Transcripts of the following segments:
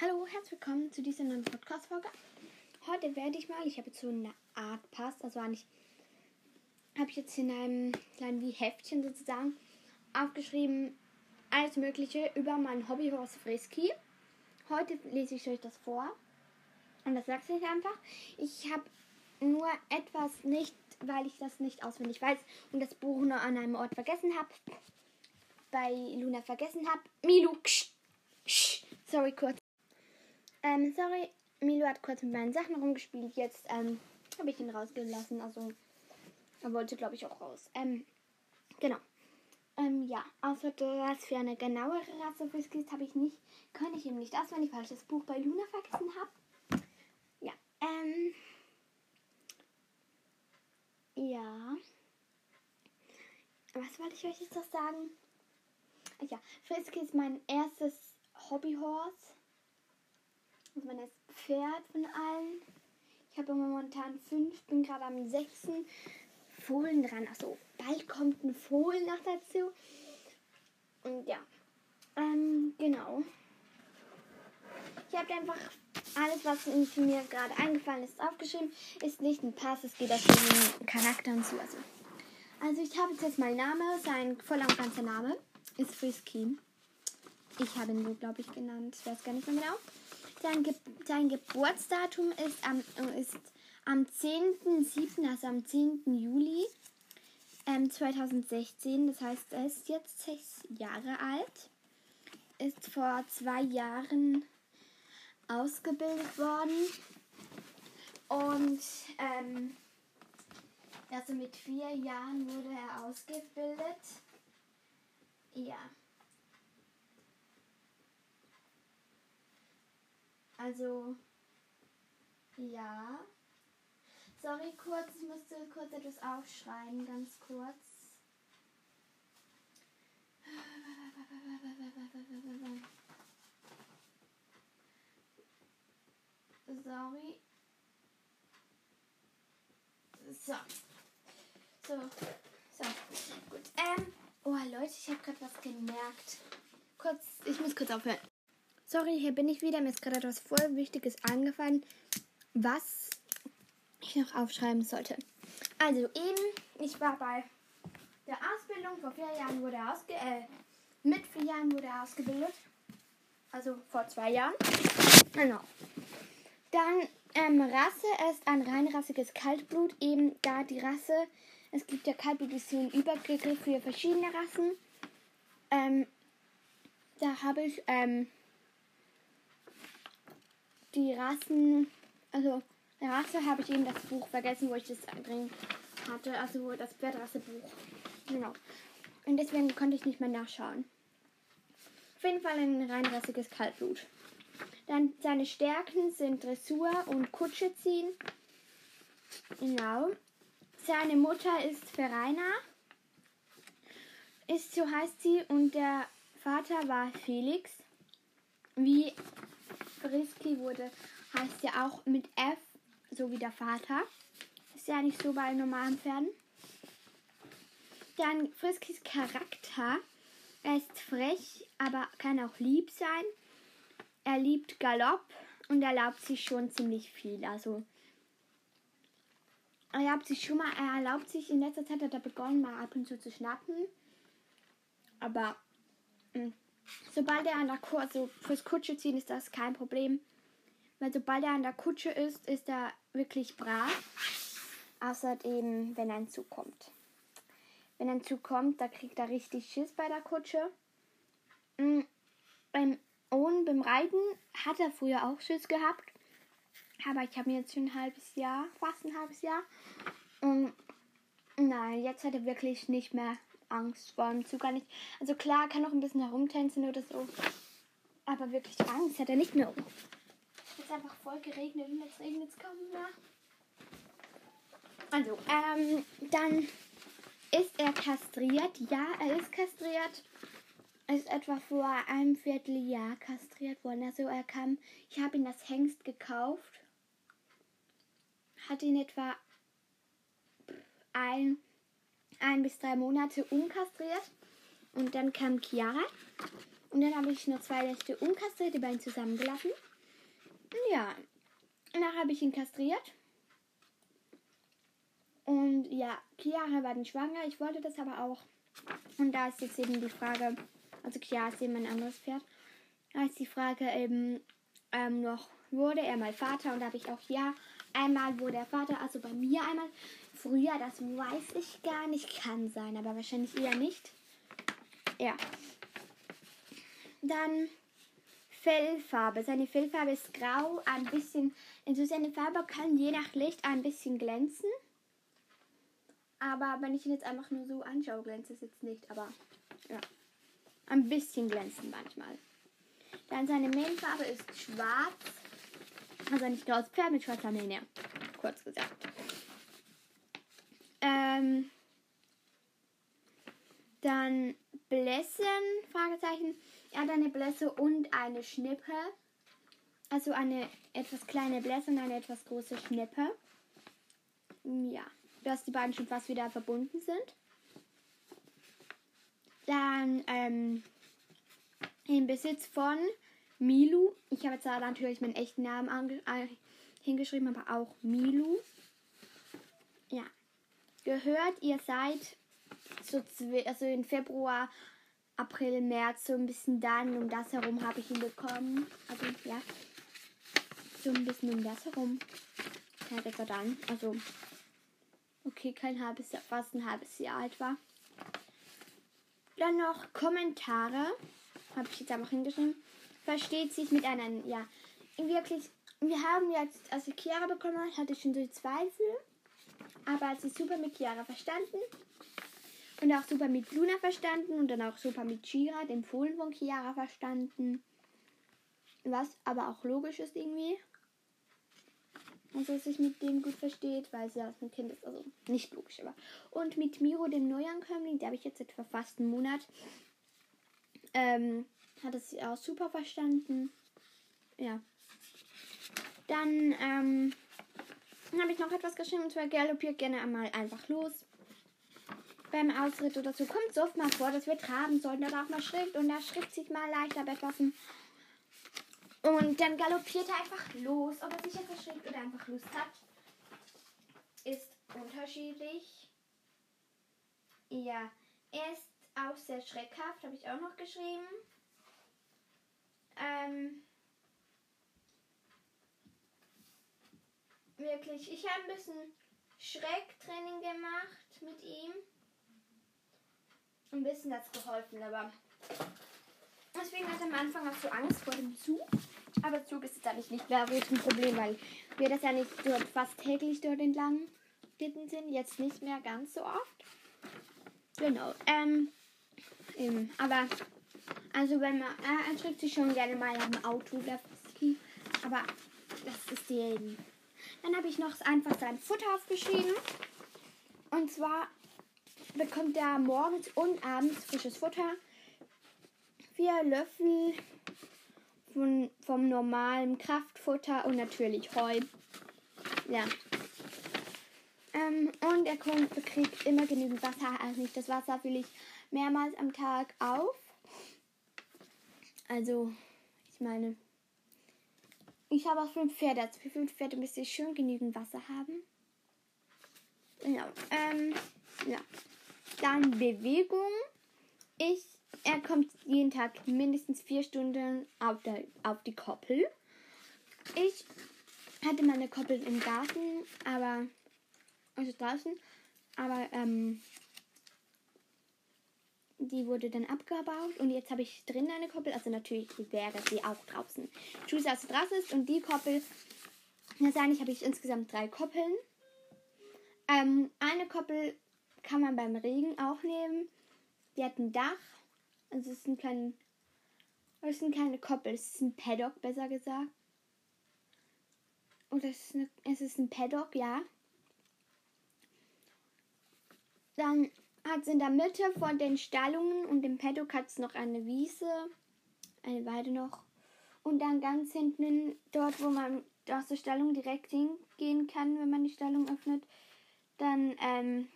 Hallo, herzlich willkommen zu dieser neuen Podcast-Folge. Heute werde ich mal, ich habe jetzt so eine Art Pass, also eigentlich habe ich jetzt in einem kleinen wie Heftchen sozusagen aufgeschrieben, alles Mögliche über mein Hobbyhorse Frisky. Heute lese ich euch das vor und das sagt ich einfach. Ich habe nur etwas nicht, weil ich das nicht auswendig weiß und das Buch nur an einem Ort vergessen habe. Bei Luna vergessen habe. Milu, ksch, ksch, sorry kurz. Ähm, sorry, Milo hat kurz mit meinen Sachen rumgespielt. Jetzt ähm, habe ich ihn rausgelassen. Also, er wollte, glaube ich, auch raus. Ähm, genau. Ähm, ja, außer das für eine genauere Rasse Whiskys habe ich nicht, kann ich ihm nicht auswendig, weil ich das Buch bei Luna vergessen habe. Ja, ähm, ja. Was wollte ich euch jetzt noch sagen? Ja, Frisky ist mein erstes Hobbyhorse. Also mein erstes Pferd von allen. Ich habe momentan fünf, bin gerade am sechsten Fohlen dran. Also bald kommt ein Fohlen noch dazu. Und ja, ähm, genau. Ich habe einfach alles, was mir gerade eingefallen ist, aufgeschrieben. Ist nicht ein Pass, es geht auf den Charakter und so. Also, also ich habe jetzt meinen Namen, sein voller und ganzer Name ist Frisky. Ich habe ihn so, glaube ich, genannt. Ich weiß gar nicht mehr genau. Sein, Ge sein Geburtsdatum ist am, ist am 10.07., also am 10. Juli ähm, 2016. Das heißt, er ist jetzt sechs Jahre alt. Ist vor zwei Jahren ausgebildet worden. Und ähm, also mit vier Jahren wurde er ausgebildet. Ja. Also, ja. Sorry, kurz, ich musste kurz etwas aufschreiben, ganz kurz. Sorry. So. So. So. Gut. Ähm. Oh, Leute, ich habe gerade was gemerkt. Kurz, ich muss kurz aufhören. Sorry, hier bin ich wieder. Mir ist gerade etwas voll Wichtiges angefallen, was ich noch aufschreiben sollte. Also eben, ich war bei der Ausbildung. Vor vier Jahren wurde er ausge äh, mit vier Jahren wurde er ausgebildet. Also vor zwei Jahren. Genau. Dann ähm, Rasse ist ein reinrassiges Kaltblut. Eben da die Rasse, es gibt ja Kaltblut, ist so ein Übergriff für verschiedene Rassen. Ähm, da habe ich ähm, die Rassen, also Rasse habe ich eben das Buch vergessen, wo ich das drin hatte, also das Pferdrassebuch. Genau. Und deswegen konnte ich nicht mehr nachschauen. Auf jeden Fall ein reinrassiges Kaltblut. Dann seine Stärken sind Dressur und Kutsche ziehen. Genau. Seine Mutter ist Verena. Ist so heißt sie und der Vater war Felix. Wie Frisky wurde, heißt ja auch mit F, so wie der Vater. Ist ja nicht so bei normalen Pferden. Dann Friskys Charakter. Er ist frech, aber kann auch lieb sein. Er liebt Galopp und erlaubt sich schon ziemlich viel. Also er erlaubt sich schon mal, er erlaubt sich in letzter Zeit hat er begonnen mal ab und zu zu schnappen. Aber mh, sobald er an der Kutsche, also fürs Kutsche ziehen ist das kein Problem. Weil sobald er an der Kutsche ist, ist er wirklich brav. Außer eben, wenn ein Zug kommt. Wenn ein Zug kommt, da kriegt er richtig Schiss bei der Kutsche. Mhm. Beim Owen, beim Reiten, hat er früher auch Schiss gehabt. Aber ich habe mir jetzt schon ein halbes Jahr, fast ein halbes Jahr. Und nein, jetzt hat er wirklich nicht mehr Angst vor dem Zug gar nicht. Also klar, kann noch ein bisschen herumtänzen oder so. Aber wirklich Angst hat er nicht mehr. Es ist einfach voll geregnet und jetzt regnet es kaum mehr. Also, ähm, dann ist er kastriert. Ja, er ist kastriert. Er ist etwa vor einem Vierteljahr kastriert worden. Also er kam, ich habe ihn als Hengst gekauft. Hat ihn etwa ein, ein bis drei Monate unkastriert. Und dann kam Chiara. Und dann habe ich noch zwei Nächte unkastriert, die beiden zusammengelassen. Ja, danach habe ich ihn kastriert. Und ja, Chiara war dann schwanger. Ich wollte das aber auch. Und da ist jetzt eben die Frage, also Chiara ist eben ein anderes Pferd. Da ist die Frage eben ähm, noch, wurde er mal Vater? Und da habe ich auch ja, einmal wurde er Vater, also bei mir einmal. Früher, das weiß ich gar nicht, kann sein, aber wahrscheinlich eher nicht. Ja. Dann Fellfarbe. Seine Fellfarbe ist grau, ein bisschen, also seine Farbe kann je nach Licht ein bisschen glänzen. Aber wenn ich ihn jetzt einfach nur so anschaue, glänzt es jetzt nicht. Aber ja, ein bisschen glänzen manchmal. Dann seine Mähnfarbe ist schwarz. Also ein graues Pferd mit schwarzer Mähne. Kurz gesagt. Ähm, dann Blässen, Fragezeichen. Er hat eine Blässe und eine Schnippe. Also eine etwas kleine Blässe und eine etwas große Schnippe. Ja dass die beiden schon fast wieder verbunden sind. Dann ähm, im Besitz von Milu. Ich habe jetzt da natürlich meinen echten Namen hingeschrieben, aber auch Milu. Ja. Gehört, ihr seid so also in Februar, April, März, so ein bisschen dann um das herum habe ich ihn bekommen. Also ja. So ein bisschen um das herum. Ja, das war dann. Also Okay, kein halbes Jahr, fast ein halbes Jahr alt war. Dann noch Kommentare. Habe ich jetzt einfach hingeschrieben. Versteht sich mit einer, ja, wirklich, wir haben jetzt, als ich Chiara bekommen hatte schon so Zweifel. Aber als ich super mit Chiara verstanden und auch super mit Luna verstanden und dann auch super mit Chira, dem Fohlen von Chiara, verstanden. Was aber auch logisch ist irgendwie. Und dass sich mit dem gut versteht, weil sie ja ein Kind ist. Also nicht logisch, aber. Und mit Miro, dem Neuankömmling, der habe ich jetzt etwa fast einen Monat. Ähm, hat es auch super verstanden. Ja. Dann ähm, habe ich noch etwas geschrieben und zwar galoppiert gerne einmal einfach los. Beim Ausritt oder so kommt es oft mal vor, dass wir traben sollten oder auch mal schritt und da schritt sich mal leichter bei etwas und dann galoppiert er einfach los. Ob er sich jetzt erschreckt oder einfach Lust hat, ist unterschiedlich. Ja, er ist auch sehr schreckhaft, habe ich auch noch geschrieben. Ähm, wirklich, ich habe ein bisschen Schrecktraining gemacht mit ihm. Ein bisschen hat es geholfen, aber deswegen hat er am Anfang auch so Angst vor dem Zug. Aber Zug ist jetzt eigentlich nicht mehr wirklich ein Problem, weil wir das ja nicht dort fast täglich dort entlang geritten sind. Jetzt nicht mehr ganz so oft. Genau. Ähm. Aber, also wenn man, er trägt sich schon gerne mal am Auto. Aber das ist eben. Dann habe ich noch einfach sein Futter aufgeschrieben. Und zwar bekommt er morgens und abends frisches Futter. Vier Löffel von, vom normalen Kraftfutter und natürlich Heu. Ja. Ähm, und er kommt, kriegt immer genügend Wasser. Also nicht das Wasser fülle ich mehrmals am Tag auf. Also, ich meine, ich habe auch fünf Pferde. Also für fünf Pferde müsste ich schon genügend Wasser haben. Genau. Ähm, ja. Dann Bewegung. Ich er kommt jeden Tag mindestens vier Stunden auf, der, auf die Koppel. Ich hatte meine Koppel im Garten, aber also draußen, aber ähm, die wurde dann abgebaut und jetzt habe ich drin eine Koppel, also natürlich wäre sie auch draußen. Choose also draußen ist und die Koppel, das eigentlich habe ich insgesamt drei Koppeln. Ähm, eine Koppel kann man beim Regen auch nehmen. Die hat ein Dach also es sind keine. Es sind keine Koppel, es ist ein Paddock, besser gesagt. Oder es ist, eine, es ist ein Paddock, ja. Dann hat es in der Mitte von den Stallungen und dem Paddock hat es noch eine Wiese, eine Weide noch. Und dann ganz hinten, dort, wo man aus der Stallung direkt hingehen kann, wenn man die Stallung öffnet, dann ähm,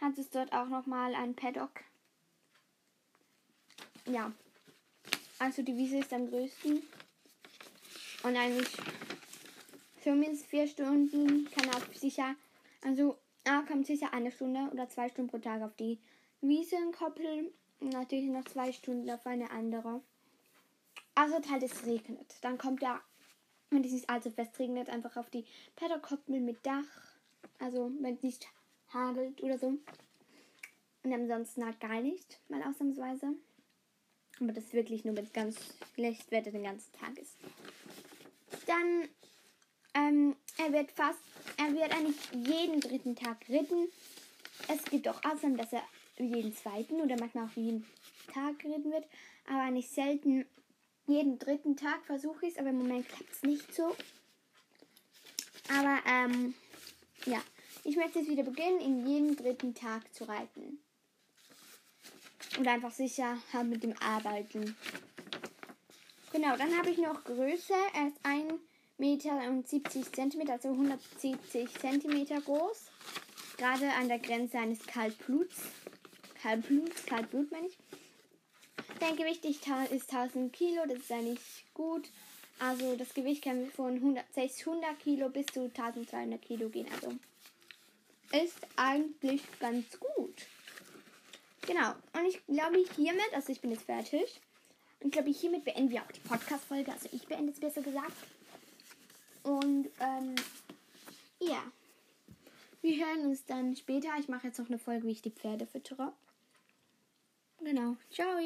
hat es dort auch nochmal ein Paddock ja. Also die Wiese ist am größten. Und eigentlich zumindest vier Stunden kann auch sicher, also er kommt sicher eine Stunde oder zwei Stunden pro Tag auf die Wiese koppeln. Und natürlich noch zwei Stunden auf eine andere. Also halt es regnet. Dann kommt er, wenn es nicht allzu fest regnet, einfach auf die Pedderkoppel mit Dach. Also wenn es nicht hagelt oder so. Und ansonsten halt gar nicht, mal ausnahmsweise. Aber das wirklich nur, wenn es ganz schlecht Wetter den ganzen Tag ist. Dann, ähm, er wird fast, er wird eigentlich jeden dritten Tag ritten. Es gibt auch Ausnahmen, dass er jeden zweiten oder manchmal auch jeden Tag geritten wird. Aber eigentlich selten jeden dritten Tag versuche ich es, aber im Moment klappt es nicht so. Aber, ähm, ja. Ich möchte jetzt wieder beginnen, in jeden dritten Tag zu reiten. Und einfach sicher haben mit dem Arbeiten. Genau, dann habe ich noch Größe. Er ist 1 Meter und 70 Zentimeter, also 170 Zentimeter groß. Gerade an der Grenze eines Kaltbluts. Kaltbluts, Kaltblut meine ich. Sein Gewicht ist 1000 Kilo, das ist eigentlich gut. Also das Gewicht kann von 100, 600 Kilo bis zu 1200 Kilo gehen. Also ist eigentlich ganz gut. Genau. Und ich glaube hiermit, also ich bin jetzt fertig. Und glaube ich hiermit beenden wir auch die Podcast-Folge. Also ich beende es besser gesagt. Und ähm, ja. Wir hören uns dann später. Ich mache jetzt noch eine Folge, wie ich die Pferde füttere. Genau. Ciao.